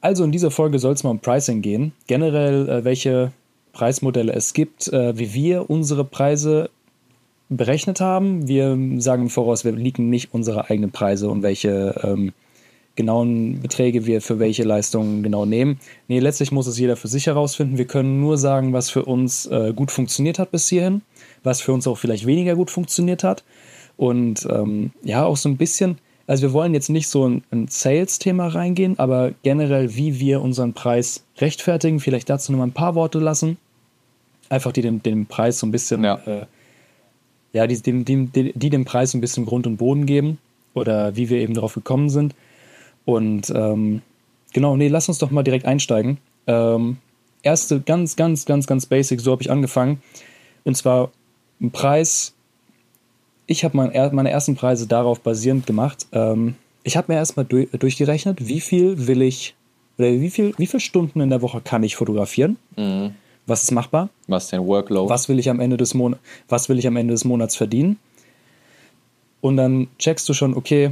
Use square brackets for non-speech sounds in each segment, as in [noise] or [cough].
Also in dieser Folge soll es mal um Pricing gehen. Generell, äh, welche Preismodelle es gibt, äh, wie wir unsere Preise berechnet haben. Wir sagen im Voraus, wir liegen nicht unsere eigenen Preise und welche ähm, genauen Beträge wir für welche Leistungen genau nehmen. Nee, letztlich muss es jeder für sich herausfinden. Wir können nur sagen, was für uns äh, gut funktioniert hat bis hierhin, was für uns auch vielleicht weniger gut funktioniert hat. Und ähm, ja, auch so ein bisschen, also wir wollen jetzt nicht so ein, ein Sales-Thema reingehen, aber generell, wie wir unseren Preis rechtfertigen, vielleicht dazu nur mal ein paar Worte lassen. Einfach die den, den Preis so ein bisschen, ja, äh, ja die, die, die, die dem Preis ein bisschen Grund und Boden geben oder wie wir eben darauf gekommen sind. Und ähm, genau, nee, lass uns doch mal direkt einsteigen. Ähm, erste, ganz, ganz, ganz, ganz basic, so habe ich angefangen. Und zwar ein Preis. Ich habe mein, meine ersten Preise darauf basierend gemacht. Ähm, ich habe mir erstmal du, durchgerechnet, wie viel will ich, oder wie viel, wie viele Stunden in der Woche kann ich fotografieren? Mhm. Was ist machbar? Was ist dein Workload? Was will ich am Ende des Monats, was will ich am Ende des Monats verdienen? Und dann checkst du schon, okay,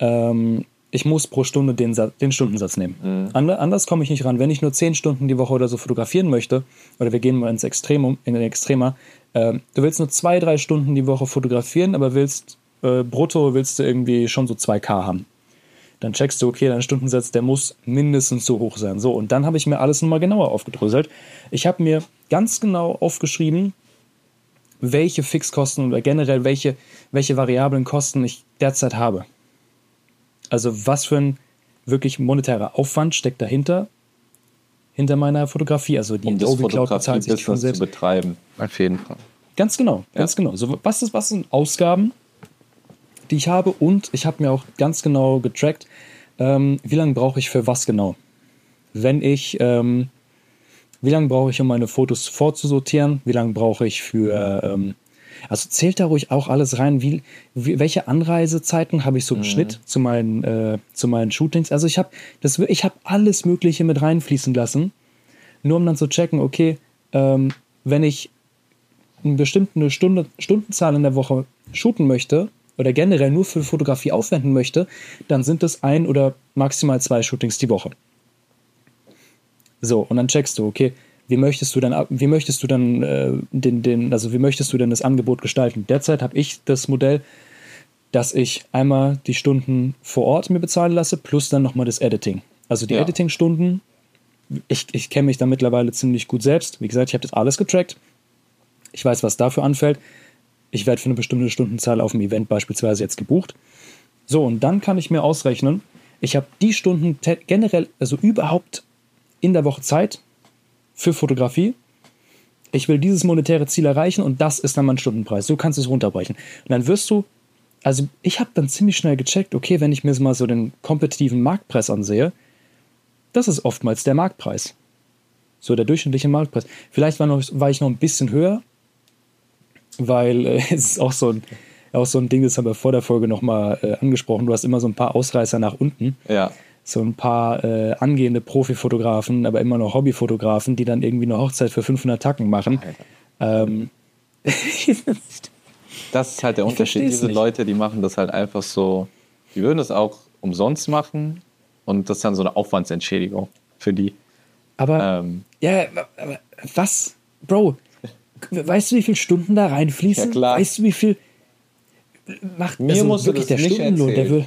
ähm, ich muss pro Stunde den, den Stundensatz nehmen. Mhm. anders komme ich nicht ran. Wenn ich nur 10 Stunden die Woche oder so fotografieren möchte, oder wir gehen mal ins Extremum, in den Extremer, äh, du willst nur zwei, drei Stunden die Woche fotografieren, aber willst äh, brutto willst du irgendwie schon so 2K haben. Dann checkst du, okay, dein Stundensatz, der muss mindestens so hoch sein. So, und dann habe ich mir alles nochmal genauer aufgedröselt. Ich habe mir ganz genau aufgeschrieben, welche Fixkosten oder generell welche, welche variablen Kosten ich derzeit habe. Also was für ein wirklich monetärer Aufwand steckt dahinter, hinter meiner Fotografie. Also die um Adobe Cloud bezahlt sich von selbst. zu betreiben, auf jeden Fall. Ganz genau, ganz ja. genau. So, was, ist, was sind Ausgaben, die ich habe? Und ich habe mir auch ganz genau getrackt, ähm, wie lange brauche ich für was genau. Wenn ich, ähm, wie lange brauche ich, um meine Fotos vorzusortieren? Wie lange brauche ich für ähm, also zählt da ruhig auch alles rein, wie, wie welche Anreisezeiten habe ich so im mhm. Schnitt zu meinen, äh, zu meinen Shootings. Also ich habe das, ich habe alles Mögliche mit reinfließen lassen, nur um dann zu checken, okay, ähm, wenn ich eine bestimmte Stunde, Stundenzahl in der Woche shooten möchte oder generell nur für Fotografie aufwenden möchte, dann sind es ein oder maximal zwei Shootings die Woche. So, und dann checkst du, okay, wie möchtest du dann, wie möchtest du dann äh, den, den, also wie möchtest du denn das Angebot gestalten? Derzeit habe ich das Modell, dass ich einmal die Stunden vor Ort mir bezahlen lasse, plus dann nochmal das Editing. Also die ja. Editing-Stunden, ich, ich kenne mich da mittlerweile ziemlich gut selbst. Wie gesagt, ich habe das alles getrackt. Ich weiß, was dafür anfällt. Ich werde für eine bestimmte Stundenzahl auf dem Event beispielsweise jetzt gebucht. So, und dann kann ich mir ausrechnen, ich habe die Stunden generell, also überhaupt in der Woche Zeit, für Fotografie. Ich will dieses monetäre Ziel erreichen und das ist dann mein Stundenpreis. So kannst du es runterbrechen. Und dann wirst du, also ich habe dann ziemlich schnell gecheckt, okay, wenn ich mir mal so den kompetitiven Marktpreis ansehe, das ist oftmals der Marktpreis. So der durchschnittliche Marktpreis. Vielleicht war, noch, war ich noch ein bisschen höher, weil äh, [laughs] es ist auch so ein, auch so ein Ding, das haben wir vor der Folge nochmal äh, angesprochen. Du hast immer so ein paar Ausreißer nach unten. Ja so ein paar äh, angehende Profifotografen, aber immer noch Hobbyfotografen, die dann irgendwie eine Hochzeit für 500 Tacken machen. Ähm, [laughs] das ist halt der Unterschied. Diese nicht. Leute, die machen das halt einfach so, die würden das auch umsonst machen und das ist dann so eine Aufwandsentschädigung für die. Aber, ähm, ja, aber was, Bro, weißt du, wie viele Stunden da reinfließen? Ja, klar. Weißt du, wie viel macht Mir also muss wirklich der Stundenlohn, der will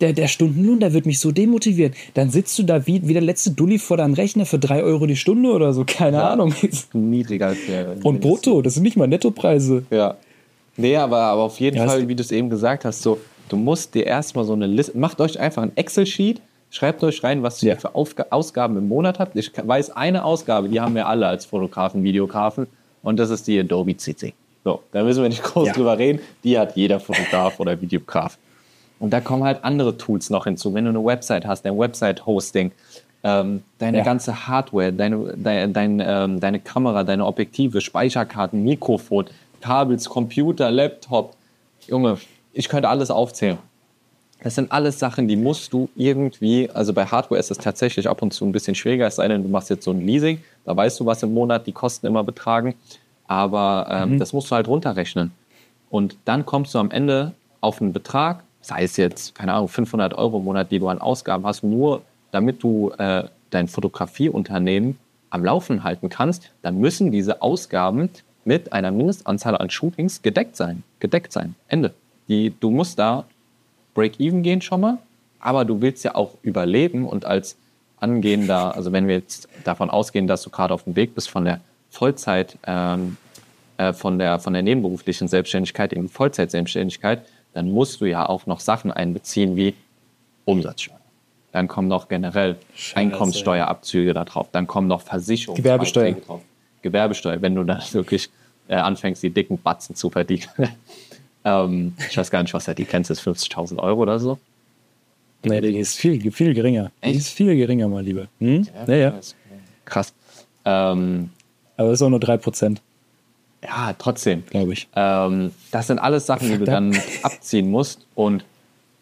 der, der Stundenlohn, der wird mich so demotivieren. Dann sitzt du da wie, wie der letzte Dulli vor deinem Rechner für drei Euro die Stunde oder so, keine ja, Ahnung. [laughs] Niedriger als der. Und brutto, das sind nicht mal Nettopreise. Ja. Nee, aber, aber auf jeden ja, Fall, wie du es eben gesagt hast, so, du musst dir erstmal so eine Liste, macht euch einfach ein Excel-Sheet, schreibt euch rein, was ihr für Aufga Ausgaben im Monat habt. Ich weiß eine Ausgabe, die haben wir alle als Fotografen, Videografen, und das ist die Adobe CC. So, da müssen wir nicht groß ja. drüber reden. Die hat jeder Fotograf oder Videograf. Und da kommen halt andere Tools noch hinzu. Wenn du eine Website hast, dein Website-Hosting, ähm, deine ja. ganze Hardware, deine, dein, dein, ähm, deine Kamera, deine Objektive, Speicherkarten, Mikrofon, Kabels, Computer, Laptop. Junge, ich könnte alles aufzählen. Das sind alles Sachen, die musst du irgendwie, also bei Hardware ist es tatsächlich ab und zu ein bisschen schwieriger, es sei denn, du machst jetzt so ein Leasing, da weißt du, was im Monat die Kosten immer betragen, aber ähm, mhm. das musst du halt runterrechnen. Und dann kommst du am Ende auf einen Betrag, sei es jetzt, keine Ahnung, 500 Euro im Monat, die du an Ausgaben hast, nur damit du äh, dein Fotografieunternehmen am Laufen halten kannst, dann müssen diese Ausgaben mit einer Mindestanzahl an Shootings gedeckt sein. Gedeckt sein. Ende. Die, du musst da Break-Even gehen schon mal, aber du willst ja auch überleben und als angehender, also wenn wir jetzt davon ausgehen, dass du gerade auf dem Weg bist von der Vollzeit, ähm, äh, von, der, von der nebenberuflichen Selbstständigkeit in Vollzeitselbstständigkeit, dann musst du ja auch noch Sachen einbeziehen wie Umsatzsteuer. Dann kommen noch generell Scheiße, Einkommenssteuerabzüge da drauf. Dann kommen noch Versicherungen Gewerbesteuer. drauf. Gewerbesteuer, wenn du dann [laughs] wirklich äh, anfängst, die dicken Batzen zu verdienen. [laughs] ähm, ich weiß gar nicht, was er die kennst, ist 50.000 Euro oder so. Nee, die ist viel, viel geringer. Echt? Die ist viel geringer, mal lieber. Hm? Ja, ja. ja. Krass. Ähm, Aber es ist auch nur 3%. Ja, trotzdem. Glaube ich. Ähm, das sind alles Sachen, die du dann abziehen musst. Und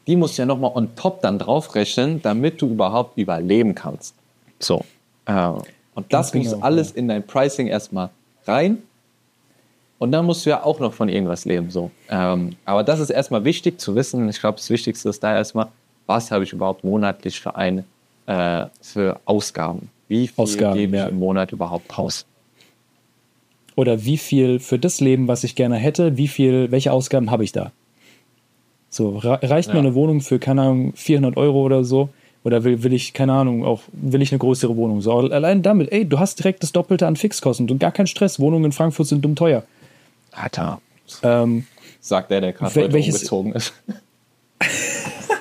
die musst du ja nochmal on top dann draufrechnen, damit du überhaupt überleben kannst. So. Äh, und das genau, muss alles ja. in dein Pricing erstmal rein. Und dann musst du ja auch noch von irgendwas leben. So. Ähm, aber das ist erstmal wichtig zu wissen. Ich glaube, das Wichtigste ist da erstmal, was habe ich überhaupt monatlich für eine äh, für Ausgaben? Wie viel Ausgaben, gebe ich ja. im Monat überhaupt raus? Oder wie viel für das Leben, was ich gerne hätte, wie viel, welche Ausgaben habe ich da? So, reicht ja. mir eine Wohnung für, keine Ahnung, 400 Euro oder so? Oder will, will ich, keine Ahnung, auch, will ich eine größere Wohnung? So, allein damit, ey, du hast direkt das Doppelte an Fixkosten und gar kein Stress. Wohnungen in Frankfurt sind dumm teuer. Alter. Ähm, Sagt der, der gerade welches, umgezogen ist. [laughs]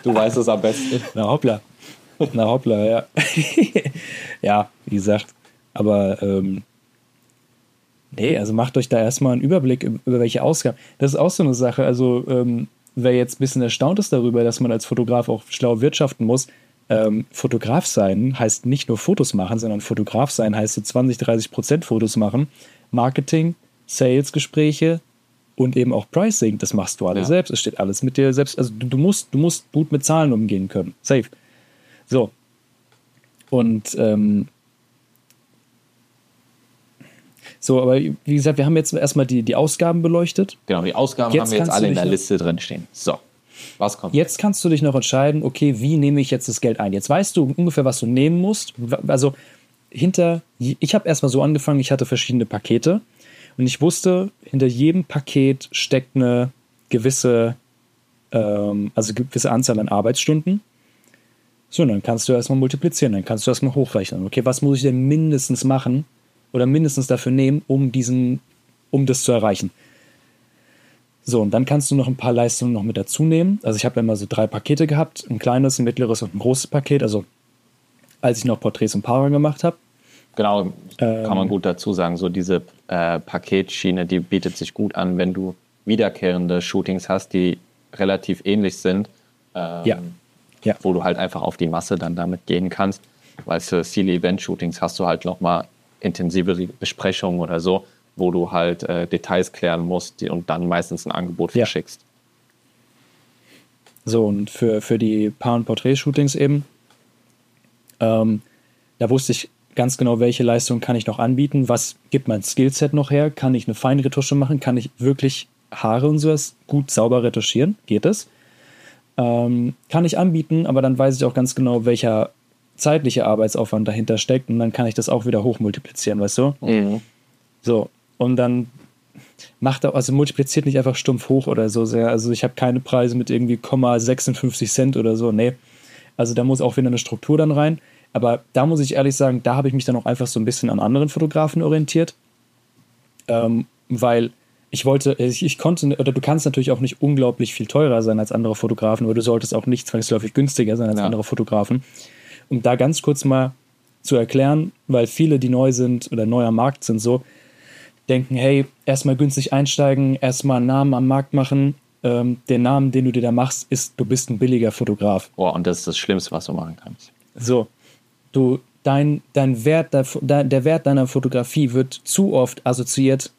Du weißt es am besten. Na hoppla. Na hoppla, ja. [laughs] ja, wie gesagt. Aber ähm, nee, also macht euch da erstmal einen Überblick über welche Ausgaben. Das ist auch so eine Sache. Also ähm, wer jetzt ein bisschen erstaunt ist darüber, dass man als Fotograf auch schlau wirtschaften muss, ähm, Fotograf sein heißt nicht nur Fotos machen, sondern Fotograf sein heißt so 20, 30 Prozent Fotos machen. Marketing, Sales-Gespräche, und eben auch Pricing, das machst du alles ja. selbst. Es steht alles mit dir selbst. Also du, du, musst, du musst gut mit Zahlen umgehen können. Safe. So. Und ähm, so, aber wie gesagt, wir haben jetzt erstmal die, die Ausgaben beleuchtet. Genau, die Ausgaben jetzt haben wir jetzt alle in der Liste drin stehen. So. Was kommt? Jetzt kannst du dich noch entscheiden, okay, wie nehme ich jetzt das Geld ein? Jetzt weißt du ungefähr, was du nehmen musst. Also hinter, ich habe erstmal so angefangen, ich hatte verschiedene Pakete und ich wusste, hinter jedem Paket steckt eine gewisse, ähm, also gewisse Anzahl an Arbeitsstunden. So, dann kannst du erstmal multiplizieren, dann kannst du erstmal hochrechnen. Okay, was muss ich denn mindestens machen oder mindestens dafür nehmen, um diesen, um das zu erreichen? So, und dann kannst du noch ein paar Leistungen noch mit dazu nehmen. Also ich habe immer so drei Pakete gehabt, ein kleines, ein mittleres und ein großes Paket. Also als ich noch Porträts und Paare gemacht habe. Genau, kann man ähm, gut dazu sagen. So diese äh, Paketschiene, die bietet sich gut an, wenn du wiederkehrende Shootings hast, die relativ ähnlich sind. Ähm, ja. ja. Wo du halt einfach auf die Masse dann damit gehen kannst. Weil für viele Event-Shootings hast du halt nochmal intensivere Besprechungen oder so, wo du halt äh, Details klären musst und dann meistens ein Angebot ja. verschickst. So, und für, für die Paar- und Porträt-Shootings eben, ähm, da wusste ich ganz genau, welche Leistung kann ich noch anbieten, was gibt mein Skillset noch her, kann ich eine Feinretusche machen, kann ich wirklich Haare und sowas gut sauber retuschieren, geht es. Ähm, kann ich anbieten, aber dann weiß ich auch ganz genau, welcher zeitliche Arbeitsaufwand dahinter steckt und dann kann ich das auch wieder hochmultiplizieren, weißt du? Mhm. So, und dann macht er, also multipliziert nicht einfach stumpf hoch oder so sehr. Also ich habe keine Preise mit irgendwie 56 Cent oder so, nee. Also da muss auch wieder eine Struktur dann rein. Aber da muss ich ehrlich sagen, da habe ich mich dann auch einfach so ein bisschen an anderen Fotografen orientiert. Ähm, weil ich wollte, ich, ich, konnte, oder du kannst natürlich auch nicht unglaublich viel teurer sein als andere Fotografen, aber du solltest auch nicht zwangsläufig günstiger sein als ja. andere Fotografen. Um da ganz kurz mal zu erklären, weil viele, die neu sind oder neu am Markt sind, so denken, hey, erstmal günstig einsteigen, erstmal einen Namen am Markt machen. Ähm, der Namen, den du dir da machst, ist, du bist ein billiger Fotograf. Boah, und das ist das Schlimmste, was du machen kannst. So, du, dein, dein Wert, der Wert deiner Fotografie wird zu oft assoziiert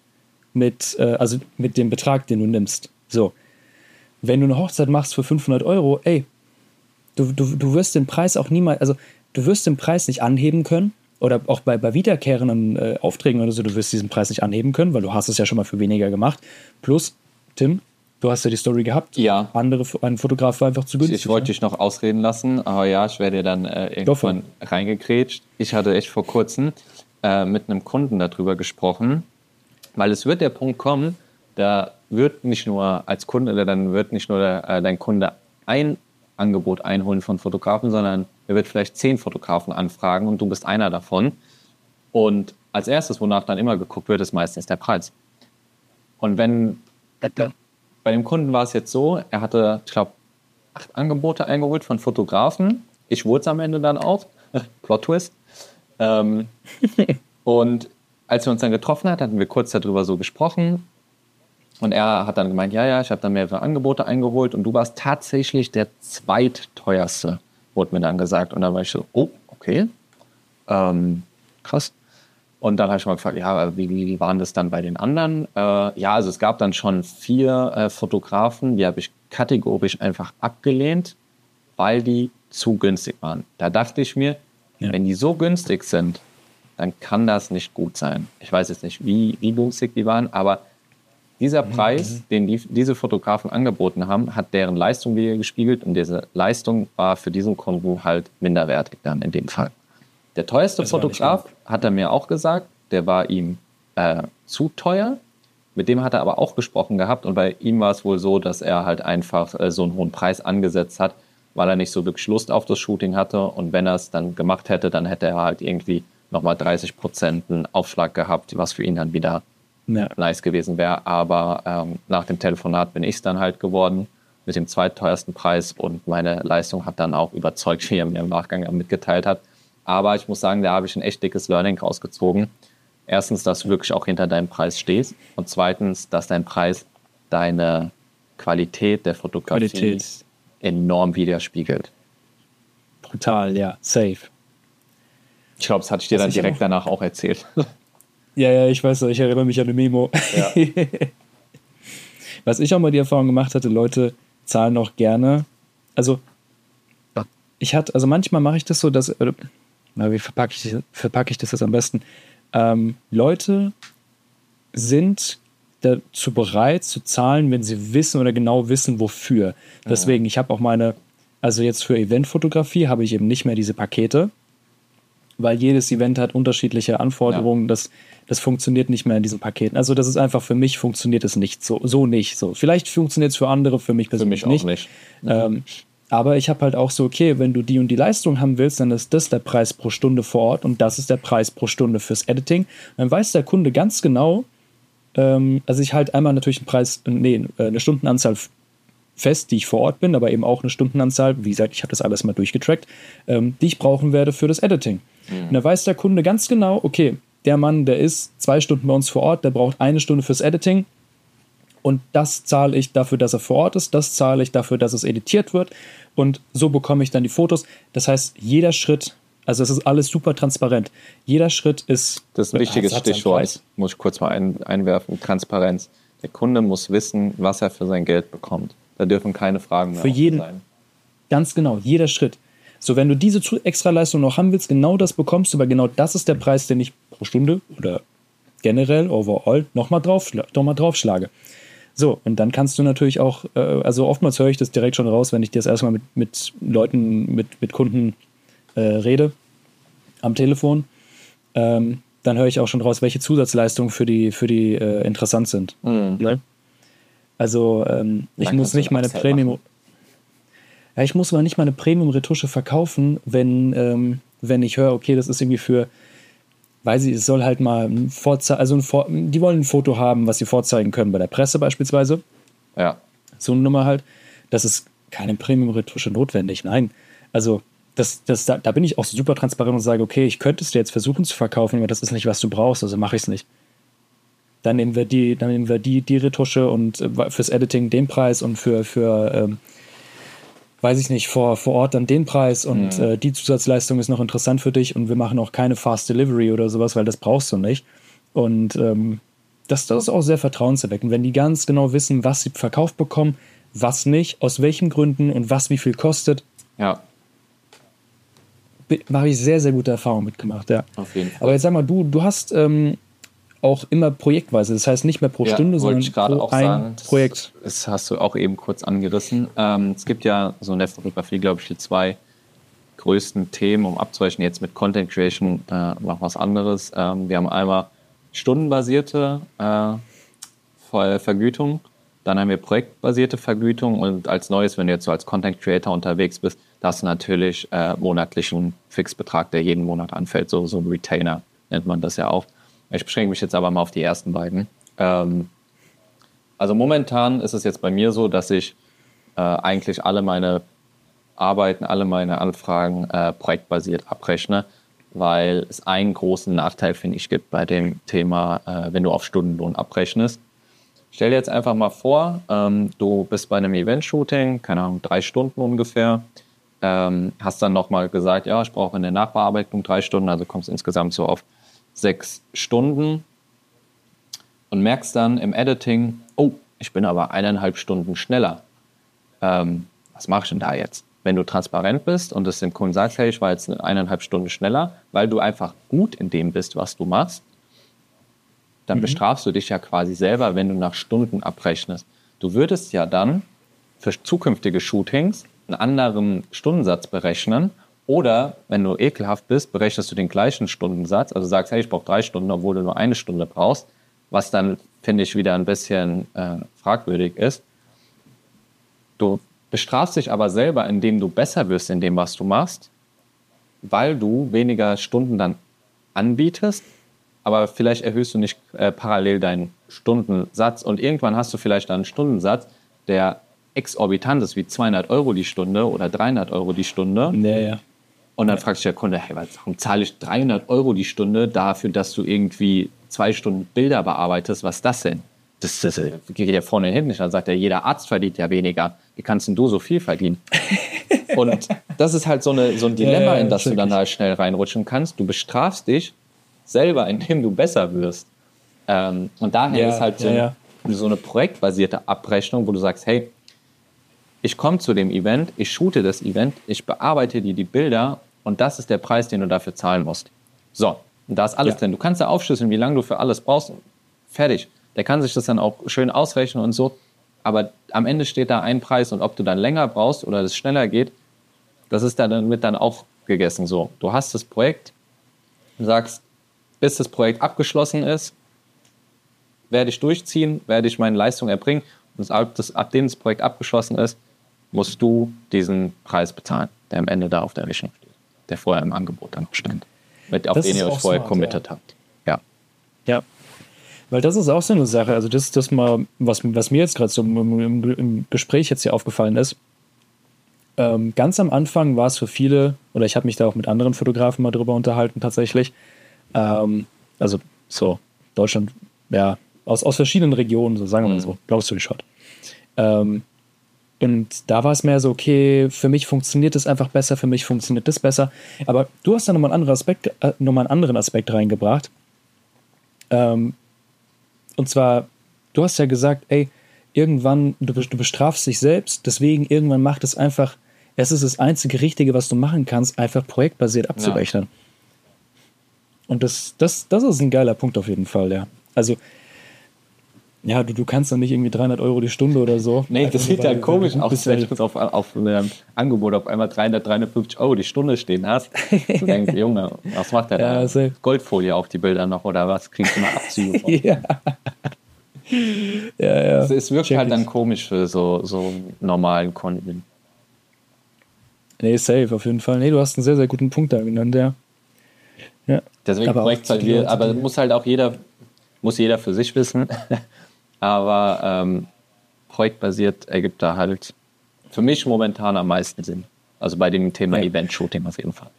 mit, äh, also mit dem Betrag, den du nimmst. So. Wenn du eine Hochzeit machst für 500 Euro, ey, du, du, du wirst den Preis auch niemals, also du wirst den Preis nicht anheben können oder auch bei, bei wiederkehrenden äh, Aufträgen oder so, du wirst diesen Preis nicht anheben können, weil du hast es ja schon mal für weniger gemacht. Plus, Tim, Du hast ja die Story gehabt. Ja. Andere, ein Fotograf war einfach zu günstig. Ich wollte dich noch ausreden lassen, aber ja, ich werde dir dann äh, irgendwann reingekrätscht. Ich hatte echt vor kurzem äh, mit einem Kunden darüber gesprochen, weil es wird der Punkt kommen, da wird nicht nur als Kunde, oder dann wird nicht nur der, äh, dein Kunde ein Angebot einholen von Fotografen, sondern er wird vielleicht zehn Fotografen anfragen und du bist einer davon. Und als erstes, wonach dann immer geguckt wird, ist meistens der Preis. Und wenn bei dem Kunden war es jetzt so, er hatte, ich glaube, acht Angebote eingeholt von Fotografen. Ich wurde es am Ende dann auch. [laughs] Plot Twist. Ähm, [laughs] und als wir uns dann getroffen hat, hatten wir kurz darüber so gesprochen. Und er hat dann gemeint, ja, ja, ich habe dann mehrere Angebote eingeholt und du warst tatsächlich der zweitteuerste, wurde mir dann gesagt. Und dann war ich so, oh, okay, ähm, krass. Und dann habe ich mal gefragt, ja, wie, wie waren das dann bei den anderen? Äh, ja, also es gab dann schon vier äh, Fotografen, die habe ich kategorisch einfach abgelehnt, weil die zu günstig waren. Da dachte ich mir, ja. wenn die so günstig sind, dann kann das nicht gut sein. Ich weiß jetzt nicht, wie, wie günstig die waren, aber dieser mhm. Preis, mhm. den die, diese Fotografen angeboten haben, hat deren Leistung wieder gespiegelt und diese Leistung war für diesen Kunden halt minderwertig dann in dem Fall. Der teuerste das Fotograf hat er mir auch gesagt, der war ihm äh, zu teuer. Mit dem hat er aber auch gesprochen gehabt und bei ihm war es wohl so, dass er halt einfach äh, so einen hohen Preis angesetzt hat, weil er nicht so wirklich Lust auf das Shooting hatte und wenn er es dann gemacht hätte, dann hätte er halt irgendwie nochmal 30 Prozent einen Aufschlag gehabt, was für ihn dann wieder ja. nice gewesen wäre. Aber ähm, nach dem Telefonat bin ich es dann halt geworden mit dem zweitteuersten Preis und meine Leistung hat dann auch überzeugt, wie er mir im Nachgang mitgeteilt hat. Aber ich muss sagen, da habe ich ein echt dickes Learning rausgezogen. Erstens, dass du wirklich auch hinter deinem Preis stehst. Und zweitens, dass dein Preis deine Qualität der Fotografie Qualität. enorm widerspiegelt. Brutal, ja, safe. Ich glaube, das hatte ich dir Was dann direkt danach auch erzählt. [laughs] Ja, ja, ich weiß, ich erinnere mich an eine Memo. Ja. [laughs] Was ich auch mal die Erfahrung gemacht hatte, Leute zahlen auch gerne. Also, ich hatte, also manchmal mache ich das so, dass, na, wie verpacke ich, verpacke ich das jetzt am besten? Ähm, Leute sind dazu bereit zu zahlen, wenn sie wissen oder genau wissen, wofür. Deswegen, ich habe auch meine, also jetzt für Eventfotografie habe ich eben nicht mehr diese Pakete, weil jedes Event hat unterschiedliche Anforderungen. Ja. Das, das funktioniert nicht mehr in diesen Paketen. Also das ist einfach für mich funktioniert es nicht so, so nicht. So vielleicht funktioniert es für andere, für mich persönlich für mich nicht. nicht. Ähm, aber ich habe halt auch so, okay, wenn du die und die Leistung haben willst, dann ist das der Preis pro Stunde vor Ort und das ist der Preis pro Stunde fürs Editing. dann weiß der Kunde ganz genau, ähm, also ich halt einmal natürlich einen Preis, nee, äh, eine Stundenanzahl fest, die ich vor Ort bin, aber eben auch eine Stundenanzahl, wie gesagt, ich habe das alles mal durchgetrackt, ähm, die ich brauchen werde für das Editing. Mhm. Und da weiß der Kunde ganz genau, okay, der Mann, der ist zwei Stunden bei uns vor Ort, der braucht eine Stunde fürs Editing, und das zahle ich dafür, dass er vor Ort ist, das zahle ich dafür, dass es editiert wird und so bekomme ich dann die Fotos. Das heißt, jeder Schritt, also es ist alles super transparent. Jeder Schritt ist. Das ist ein wichtiges Stichwort, muss ich kurz mal ein, einwerfen: Transparenz. Der Kunde muss wissen, was er für sein Geld bekommt. Da dürfen keine Fragen mehr für jeden, sein. Ganz genau, jeder Schritt. So, wenn du diese Extraleistung noch haben willst, genau das bekommst du, weil genau das ist der Preis, den ich pro Stunde oder generell, overall, nochmal drauf, noch mal draufschlage. So, und dann kannst du natürlich auch, äh, also oftmals höre ich das direkt schon raus, wenn ich das erstmal mit, mit Leuten, mit, mit Kunden äh, rede am Telefon. Ähm, dann höre ich auch schon raus, welche Zusatzleistungen für die, für die äh, interessant sind. Mhm. Ne? Also ähm, ich muss nicht meine Premium. Ja, ich muss aber nicht meine Premium-Retusche verkaufen, wenn, ähm, wenn ich höre, okay, das ist irgendwie für weil sie, es soll halt mal ein Vorze also ein Vor die wollen ein Foto haben, was sie vorzeigen können bei der Presse beispielsweise. Ja. So eine Nummer halt. Das ist keine Premium-Retusche notwendig. Nein. Also, das, das, da, da, bin ich auch super transparent und sage, okay, ich könnte es dir jetzt versuchen zu verkaufen, aber das ist nicht, was du brauchst, also mache ich es nicht. Dann nehmen wir die, dann nehmen wir die, die Retusche und äh, fürs Editing den Preis und für, für ähm, weiß ich nicht, vor, vor Ort dann den Preis und mhm. äh, die Zusatzleistung ist noch interessant für dich und wir machen auch keine Fast Delivery oder sowas, weil das brauchst du nicht. Und ähm, das, das ist auch sehr vertrauenserweckend, wenn die ganz genau wissen, was sie verkauft bekommen, was nicht, aus welchen Gründen und was wie viel kostet. Ja. Habe ich sehr, sehr gute Erfahrungen mitgemacht, ja. Auf jeden Fall. Aber jetzt sag mal, du, du hast ähm, auch immer projektweise. Das heißt nicht mehr pro ja, Stunde, sondern ich pro ein sagen, Projekt. Das, das, hast du auch eben kurz angerissen. Ähm, es gibt ja so in der Fotografie, glaube ich, die zwei größten Themen, um abzuweichen. Jetzt mit Content Creation äh, noch was anderes. Ähm, wir haben einmal stundenbasierte äh, Vergütung, dann haben wir projektbasierte Vergütung und als Neues, wenn du jetzt so als Content Creator unterwegs bist, da hast du natürlich äh, monatlichen Fixbetrag, der jeden Monat anfällt, so, so ein Retainer nennt man das ja auch. Ich beschränke mich jetzt aber mal auf die ersten beiden. Ähm, also momentan ist es jetzt bei mir so, dass ich äh, eigentlich alle meine Arbeiten, alle meine Anfragen äh, projektbasiert abrechne, weil es einen großen Nachteil, finde ich, gibt bei dem Thema, äh, wenn du auf Stundenlohn abrechnest. Stell dir jetzt einfach mal vor, ähm, du bist bei einem Event-Shooting, keine Ahnung, drei Stunden ungefähr, ähm, hast dann nochmal gesagt, ja, ich brauche in der Nachbearbeitung drei Stunden, also kommst insgesamt so auf sechs Stunden und merkst dann im Editing, oh, ich bin aber eineinhalb Stunden schneller. Ähm, was mache ich denn da jetzt? Wenn du transparent bist und es dem Kunden sagst, hey, ich war jetzt eineinhalb Stunden schneller, weil du einfach gut in dem bist, was du machst, dann mhm. bestrafst du dich ja quasi selber, wenn du nach Stunden abrechnest. Du würdest ja dann für zukünftige Shootings einen anderen Stundensatz berechnen oder wenn du ekelhaft bist, berechnest du den gleichen Stundensatz, also sagst, hey, ich brauche drei Stunden, obwohl du nur eine Stunde brauchst, was dann, finde ich, wieder ein bisschen äh, fragwürdig ist. Du bestrafst dich aber selber, indem du besser wirst in dem, was du machst, weil du weniger Stunden dann anbietest, aber vielleicht erhöhst du nicht äh, parallel deinen Stundensatz und irgendwann hast du vielleicht einen Stundensatz, der exorbitant ist, wie 200 Euro die Stunde oder 300 Euro die Stunde. Ja, ja. Und dann fragt sich der Kunde, hey, warum zahle ich 300 Euro die Stunde dafür, dass du irgendwie zwei Stunden Bilder bearbeitest? Was ist das denn? Das, das, das geht ja vorne und hinten nicht. Dann sagt er, jeder Arzt verdient ja weniger. Wie kannst denn du so viel verdienen? [laughs] und das ist halt so, eine, so ein Dilemma, ja, ja, in das du dann halt schnell reinrutschen kannst. Du bestrafst dich selber, indem du besser wirst. Ähm, und daher ist halt so, so eine projektbasierte Abrechnung, wo du sagst, hey, ich komme zu dem Event, ich shoote das Event, ich bearbeite dir die Bilder und das ist der Preis, den du dafür zahlen musst. So, und da ist alles ja. drin. Du kannst da aufschlüsseln, wie lange du für alles brauchst. Fertig. Der kann sich das dann auch schön ausrechnen und so. Aber am Ende steht da ein Preis und ob du dann länger brauchst oder es schneller geht, das ist dann mit dann auch gegessen. So, du hast das Projekt, sagst, bis das Projekt abgeschlossen ist, werde ich durchziehen, werde ich meine Leistung erbringen. Und ab, das, ab dem das Projekt abgeschlossen ist, musst du diesen Preis bezahlen, der am Ende da auf der Rechnung steht, der vorher im Angebot dann stand, mit, auf das den ihr euch vorher smart, committed ja. habt. Ja. Ja. Weil das ist auch so eine Sache, also das, das mal, was, was mir jetzt gerade so im, im, im, Gespräch jetzt hier aufgefallen ist. Ähm, ganz am Anfang war es für viele, oder ich habe mich da auch mit anderen Fotografen mal drüber unterhalten tatsächlich, ähm, also so Deutschland, ja, aus, aus verschiedenen Regionen, so sagen wir mal mhm. so, Blog Story Shot. Ähm, und da war es mehr so, okay, für mich funktioniert das einfach besser, für mich funktioniert das besser. Aber du hast da nochmal einen anderen Aspekt, äh, nochmal einen anderen Aspekt reingebracht. Ähm, und zwar, du hast ja gesagt, ey, irgendwann, du, du bestrafst dich selbst, deswegen irgendwann macht es einfach, es ist das einzige Richtige, was du machen kannst, einfach projektbasiert abzurechnen. Ja. Und das, das, das ist ein geiler Punkt auf jeden Fall, ja. Also, ja, du, du kannst dann nicht irgendwie 300 Euro die Stunde oder so. Nee, das sieht ja komisch aus, wenn du auf, auf einem Angebot auf einmal 300, 350 Euro die Stunde stehen hast. [laughs] Du denkst, Junge, was macht der ja, da? Goldfolie auf die Bilder noch oder was? Kriegst du mal Abzüge? [laughs] ja. ja, ja. Es, es wirkt Check halt dann komisch für so, so normalen Kunden. Nee, safe, auf jeden Fall. Nee, du hast einen sehr, sehr guten Punkt da genannt, ja. ja. Deswegen aber, halt, aber muss halt auch jeder, muss jeder für sich wissen. [laughs] Aber ähm, projektbasiert ergibt da halt für mich momentan am meisten Sinn. Also bei dem Thema ja. Event-Shooting auf jeden Fall.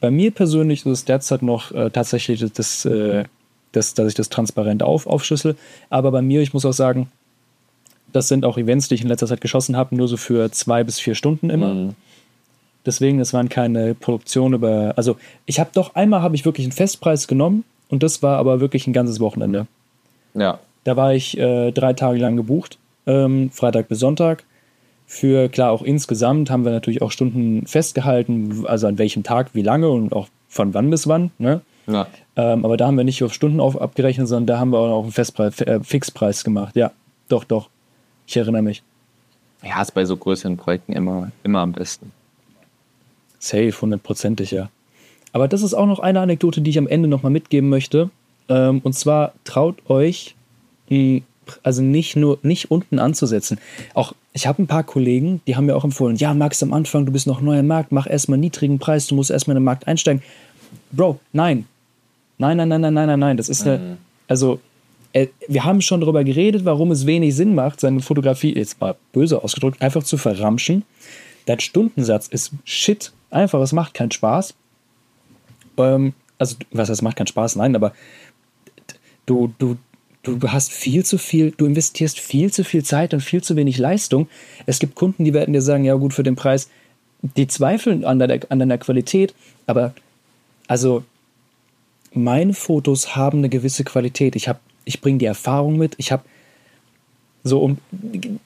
Bei mir persönlich ist es derzeit noch äh, tatsächlich das, äh, das, dass ich das transparent auf, aufschlüssel. Aber bei mir, ich muss auch sagen, das sind auch Events, die ich in letzter Zeit geschossen habe, nur so für zwei bis vier Stunden immer. Mhm. Deswegen, das waren keine Produktionen über. Also ich habe doch einmal habe ich wirklich einen Festpreis genommen und das war aber wirklich ein ganzes Wochenende. Ja. Da war ich äh, drei Tage lang gebucht, ähm, Freitag bis Sonntag. Für, klar, auch insgesamt haben wir natürlich auch Stunden festgehalten, also an welchem Tag, wie lange und auch von wann bis wann. Ne? Ja. Ähm, aber da haben wir nicht auf Stunden auf, abgerechnet, sondern da haben wir auch einen Festpreis, äh, Fixpreis gemacht. Ja, doch, doch. Ich erinnere mich. Ja, ist bei so größeren Projekten immer, immer am besten. Safe, hundertprozentig, ja. Aber das ist auch noch eine Anekdote, die ich am Ende nochmal mitgeben möchte. Ähm, und zwar traut euch, also nicht nur, nicht unten anzusetzen. Auch, ich habe ein paar Kollegen, die haben mir auch empfohlen, ja, Max, am Anfang, du bist noch neu im Markt, mach erstmal einen niedrigen Preis, du musst erstmal in den Markt einsteigen. Bro, nein. Nein, nein, nein, nein, nein, nein, nein. Das ist eine, mhm. also, äh, wir haben schon darüber geredet, warum es wenig Sinn macht, seine Fotografie, jetzt mal böse ausgedrückt, einfach zu verramschen. Dein Stundensatz ist shit. Einfach, es macht keinen Spaß. Ähm, also, was heißt, macht keinen Spaß? Nein, aber du, du, du hast viel zu viel, du investierst viel zu viel Zeit und viel zu wenig Leistung. Es gibt Kunden, die werden dir sagen, ja gut, für den Preis, die zweifeln an deiner, an deiner Qualität, aber also meine Fotos haben eine gewisse Qualität. Ich, ich bringe die Erfahrung mit, ich habe so, und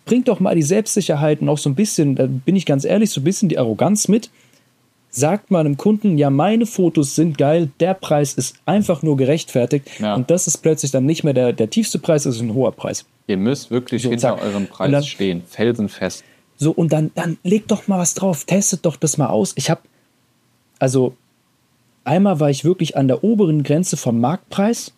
bringt doch mal die Selbstsicherheit und auch so ein bisschen, da bin ich ganz ehrlich, so ein bisschen die Arroganz mit. Sagt mal einem Kunden, ja, meine Fotos sind geil, der Preis ist einfach nur gerechtfertigt. Ja. Und das ist plötzlich dann nicht mehr der, der tiefste Preis, es ist ein hoher Preis. Ihr müsst wirklich so, hinter zack. eurem Preis dann, stehen, felsenfest. So, und dann, dann legt doch mal was drauf, testet doch das mal aus. Ich habe, also, einmal war ich wirklich an der oberen Grenze vom Marktpreis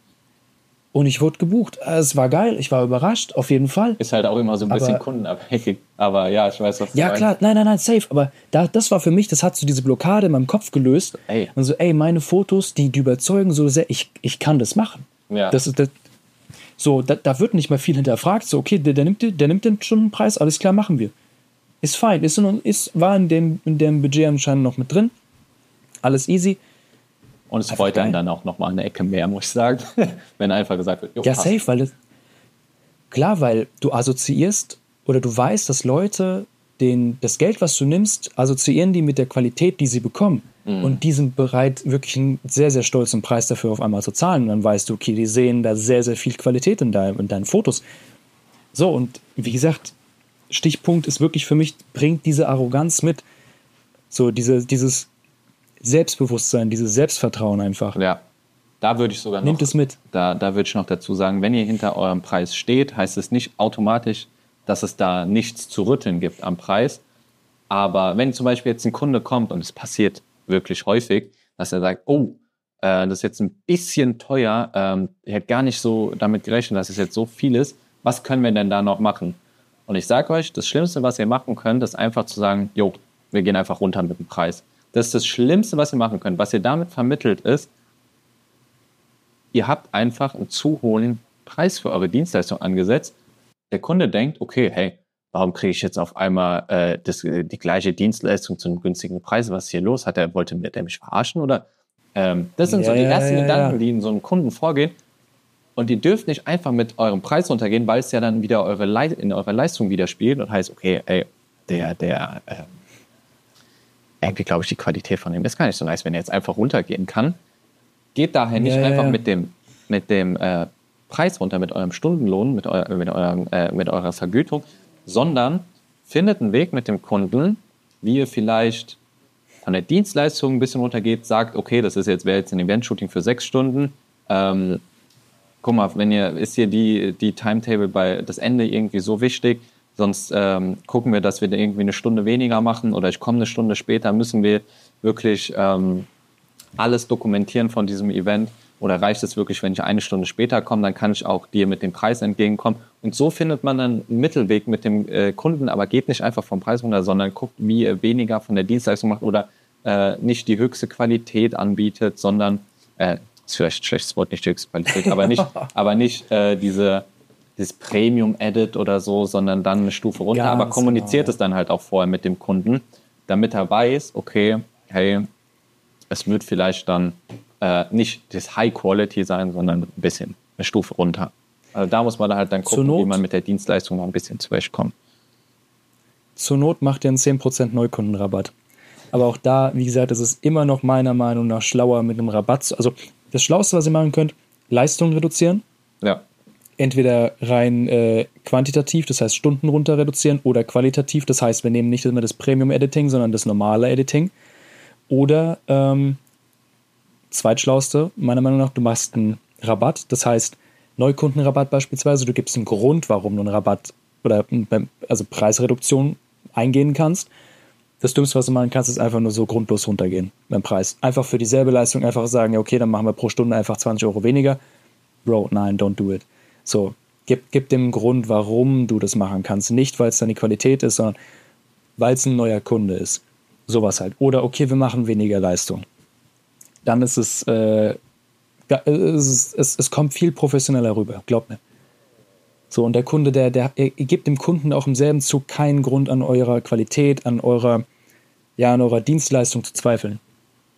und ich wurde gebucht. Es war geil, ich war überrascht, auf jeden Fall. Ist halt auch immer so ein bisschen aber, kundenabhängig. Aber ja, ich weiß, was du Ja, meinst. klar, nein, nein, nein, safe. Aber da, das war für mich, das hat so diese Blockade in meinem Kopf gelöst. Ey. Und so, ey, meine Fotos, die, die überzeugen so sehr, ich, ich kann das machen. Ja. Das ist das, so, da, da wird nicht mehr viel hinterfragt. So, okay, der, der, nimmt, der nimmt den Stundenpreis, alles klar, machen wir. Ist fein, ist, ist, war in dem, in dem Budget anscheinend noch mit drin. Alles easy. Und es freut einen dann auch nochmal eine Ecke mehr, muss ich sagen, [laughs] wenn einfach gesagt wird, ja, passt. safe, weil das, klar, weil du assoziierst oder du weißt, dass Leute den, das Geld, was du nimmst, assoziieren die mit der Qualität, die sie bekommen. Mhm. Und die sind bereit, wirklich einen sehr, sehr stolzen Preis dafür auf einmal zu zahlen. Und dann weißt du, okay, die sehen da sehr, sehr viel Qualität in, dein, in deinen Fotos. So, und wie gesagt, Stichpunkt ist wirklich für mich, bringt diese Arroganz mit. So, diese, dieses, Selbstbewusstsein, dieses Selbstvertrauen einfach. Ja. Da würde ich sogar noch. Nehmt es mit. Da, da würde ich noch dazu sagen, wenn ihr hinter eurem Preis steht, heißt es nicht automatisch, dass es da nichts zu rütteln gibt am Preis. Aber wenn zum Beispiel jetzt ein Kunde kommt und es passiert wirklich häufig, dass er sagt, oh, äh, das ist jetzt ein bisschen teuer, ähm, ich hätte gar nicht so damit gerechnet, dass es jetzt so viel ist, was können wir denn da noch machen? Und ich sage euch, das Schlimmste, was ihr machen könnt, ist einfach zu sagen, jo, wir gehen einfach runter mit dem Preis. Das ist das Schlimmste, was ihr machen könnt. Was ihr damit vermittelt ist, ihr habt einfach einen zu hohen Preis für eure Dienstleistung angesetzt. Der Kunde denkt, okay, hey, warum kriege ich jetzt auf einmal äh, das, die gleiche Dienstleistung zu einem günstigen Preis? Was ist hier los? Hat er, wollte der mich verarschen? Oder ähm, das sind ja, so die ersten ja, Gedanken, die in so einem Kunden vorgehen. Und ihr dürft nicht einfach mit eurem Preis runtergehen, weil es ja dann wieder eure in eurer Leistung widerspiegelt und heißt, okay, ey, der, der, äh, irgendwie glaube ich, die Qualität von dem ist gar nicht so nice, wenn er jetzt einfach runtergehen kann. Geht daher nicht ja, einfach ja. mit dem, mit dem äh, Preis runter, mit eurem Stundenlohn, mit, euer, mit, eurem, äh, mit eurer Vergütung, sondern findet einen Weg mit dem Kunden, wie ihr vielleicht von der Dienstleistung ein bisschen runtergeht, sagt, okay, das ist jetzt, wäre jetzt ein Event-Shooting für sechs Stunden. Ähm, guck mal, wenn ihr, ist hier die, die Timetable bei das Ende irgendwie so wichtig, Sonst ähm, gucken wir, dass wir irgendwie eine Stunde weniger machen oder ich komme eine Stunde später. Müssen wir wirklich ähm, alles dokumentieren von diesem Event? Oder reicht es wirklich, wenn ich eine Stunde später komme, dann kann ich auch dir mit dem Preis entgegenkommen. Und so findet man dann einen Mittelweg mit dem äh, Kunden, aber geht nicht einfach vom Preis runter, sondern guckt, wie er weniger von der Dienstleistung macht oder äh, nicht die höchste Qualität anbietet, sondern, äh, ist vielleicht ein schlechtes Wort, nicht die höchste Qualität, aber nicht, [laughs] aber nicht äh, diese dieses Premium-Edit oder so, sondern dann eine Stufe runter, Ganz aber kommuniziert genau. es dann halt auch vorher mit dem Kunden, damit er weiß, okay, hey, es wird vielleicht dann äh, nicht das High Quality sein, sondern ein bisschen eine Stufe runter. Also da muss man halt dann gucken, wie man mit der Dienstleistung noch ein bisschen zurechtkommt. Zur Not macht ihr einen 10% Neukundenrabatt. Aber auch da, wie gesagt, ist es immer noch meiner Meinung nach schlauer mit einem Rabatt. Also das Schlauste, was ihr machen könnt, Leistung reduzieren. Ja entweder rein äh, quantitativ, das heißt Stunden runter reduzieren, oder qualitativ, das heißt, wir nehmen nicht immer das Premium-Editing, sondern das normale Editing. Oder ähm, zweitschlauste, meiner Meinung nach. Du machst einen Rabatt, das heißt Neukundenrabatt beispielsweise. Du gibst einen Grund, warum du einen Rabatt oder also Preisreduktion eingehen kannst. Das Dümmste, was du machen kannst, ist einfach nur so grundlos runtergehen beim Preis. Einfach für dieselbe Leistung einfach sagen, ja, okay, dann machen wir pro Stunde einfach 20 Euro weniger. Bro, nein, don't do it. So, gib, gib dem Grund, warum du das machen kannst. Nicht, weil es deine Qualität ist, sondern weil es ein neuer Kunde ist. Sowas halt. Oder okay, wir machen weniger Leistung. Dann ist es, äh, es, es, es kommt viel professioneller rüber, glaub mir. So, und der Kunde, der, der, ihr gebt dem Kunden auch im selben Zug keinen Grund an eurer Qualität, an eurer, ja, an eurer Dienstleistung zu zweifeln.